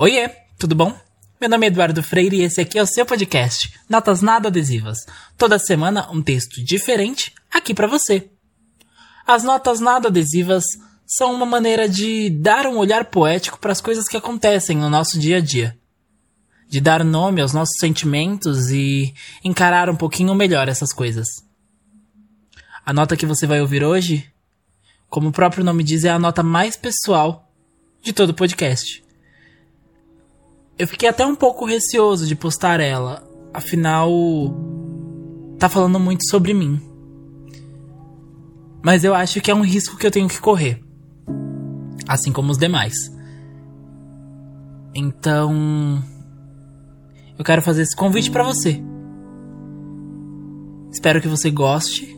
Oiê, tudo bom? Meu nome é Eduardo Freire e esse aqui é o seu podcast, Notas Nada Adesivas. Toda semana um texto diferente aqui para você. As notas nada adesivas são uma maneira de dar um olhar poético para as coisas que acontecem no nosso dia a dia. De dar nome aos nossos sentimentos e encarar um pouquinho melhor essas coisas. A nota que você vai ouvir hoje, como o próprio nome diz, é a nota mais pessoal de todo o podcast. Eu fiquei até um pouco receoso de postar ela, afinal, tá falando muito sobre mim. Mas eu acho que é um risco que eu tenho que correr, assim como os demais. Então, eu quero fazer esse convite para você. Espero que você goste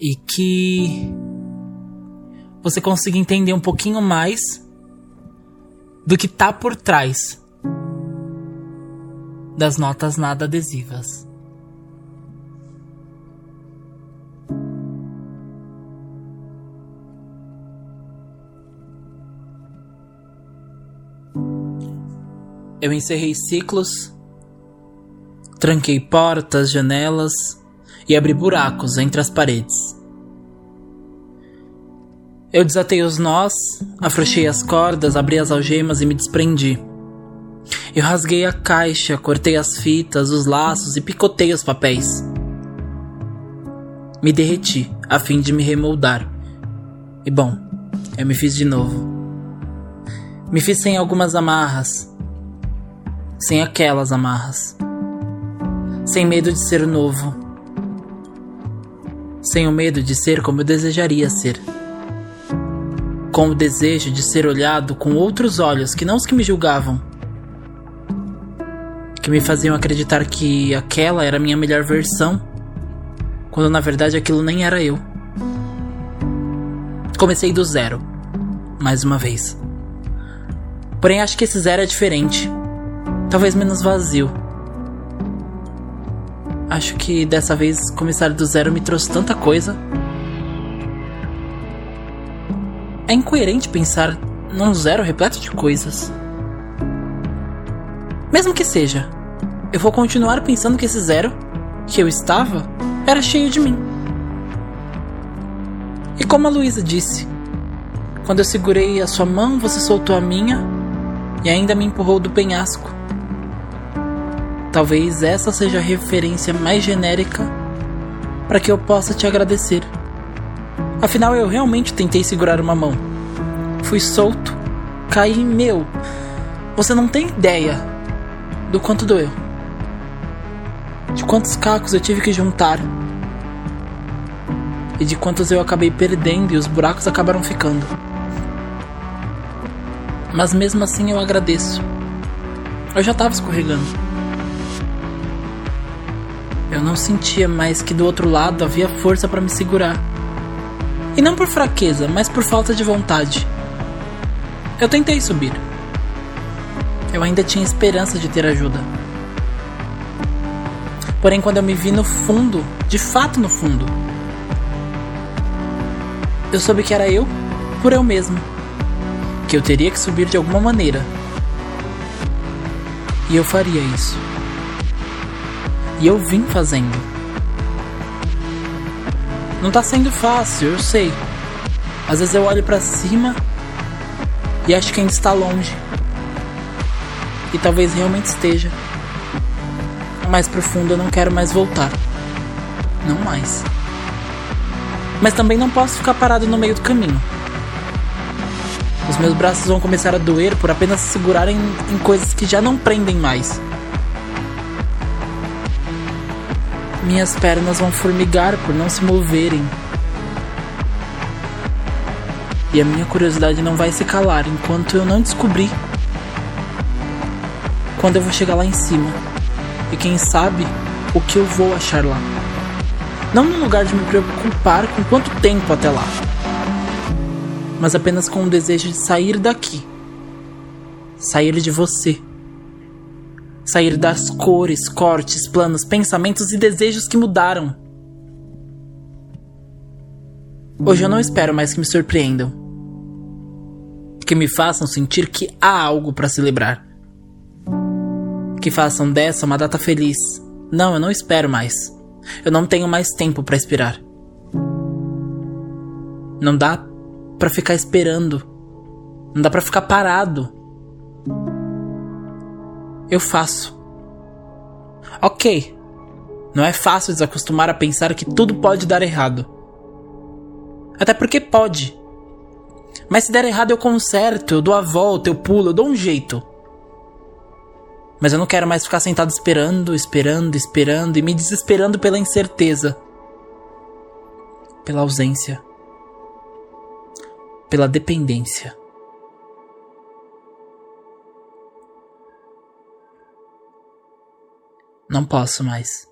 e que você consiga entender um pouquinho mais do que tá por trás das notas nada adesivas. Eu encerrei ciclos, tranquei portas, janelas e abri buracos entre as paredes. Eu desatei os nós, afrouxei as cordas, abri as algemas e me desprendi. Eu rasguei a caixa, cortei as fitas, os laços e picotei os papéis. Me derreti, a fim de me remoldar. E bom, eu me fiz de novo. Me fiz sem algumas amarras, sem aquelas amarras, sem medo de ser novo, sem o medo de ser como eu desejaria ser com o desejo de ser olhado com outros olhos que não os que me julgavam, que me faziam acreditar que aquela era a minha melhor versão, quando na verdade aquilo nem era eu. Comecei do zero, mais uma vez. Porém, acho que esse zero é diferente, talvez menos vazio. Acho que dessa vez começar do zero me trouxe tanta coisa É incoerente pensar num zero repleto de coisas. Mesmo que seja, eu vou continuar pensando que esse zero, que eu estava, era cheio de mim. E como a Luísa disse, quando eu segurei a sua mão, você soltou a minha e ainda me empurrou do penhasco. Talvez essa seja a referência mais genérica para que eu possa te agradecer. Afinal, eu realmente tentei segurar uma mão. Fui solto, caí meu. Você não tem ideia do quanto doeu. De quantos cacos eu tive que juntar. E de quantos eu acabei perdendo e os buracos acabaram ficando. Mas mesmo assim eu agradeço. Eu já estava escorregando. Eu não sentia mais que do outro lado havia força para me segurar. E não por fraqueza, mas por falta de vontade. Eu tentei subir. Eu ainda tinha esperança de ter ajuda. Porém, quando eu me vi no fundo, de fato no fundo, eu soube que era eu por eu mesmo. Que eu teria que subir de alguma maneira. E eu faria isso. E eu vim fazendo. Não tá sendo fácil, eu sei. Às vezes eu olho para cima e acho que ainda está longe. E talvez realmente esteja. Mais profundo eu não quero mais voltar. Não mais. Mas também não posso ficar parado no meio do caminho. Os meus braços vão começar a doer por apenas se segurarem em coisas que já não prendem mais. Minhas pernas vão formigar por não se moverem. E a minha curiosidade não vai se calar enquanto eu não descobrir quando eu vou chegar lá em cima. E quem sabe o que eu vou achar lá. Não no lugar de me preocupar com quanto tempo até lá, mas apenas com o desejo de sair daqui. Sair de você sair das cores, cortes, planos, pensamentos e desejos que mudaram. Hoje eu não espero mais que me surpreendam. que me façam sentir que há algo para celebrar. Que façam dessa uma data feliz. Não, eu não espero mais. Eu não tenho mais tempo para esperar. Não dá para ficar esperando. Não dá para ficar parado. Eu faço. Ok. Não é fácil desacostumar a pensar que tudo pode dar errado. Até porque pode. Mas se der errado eu conserto, eu dou a volta, eu pulo, eu dou um jeito. Mas eu não quero mais ficar sentado esperando, esperando, esperando e me desesperando pela incerteza. Pela ausência. Pela dependência. Não posso mais.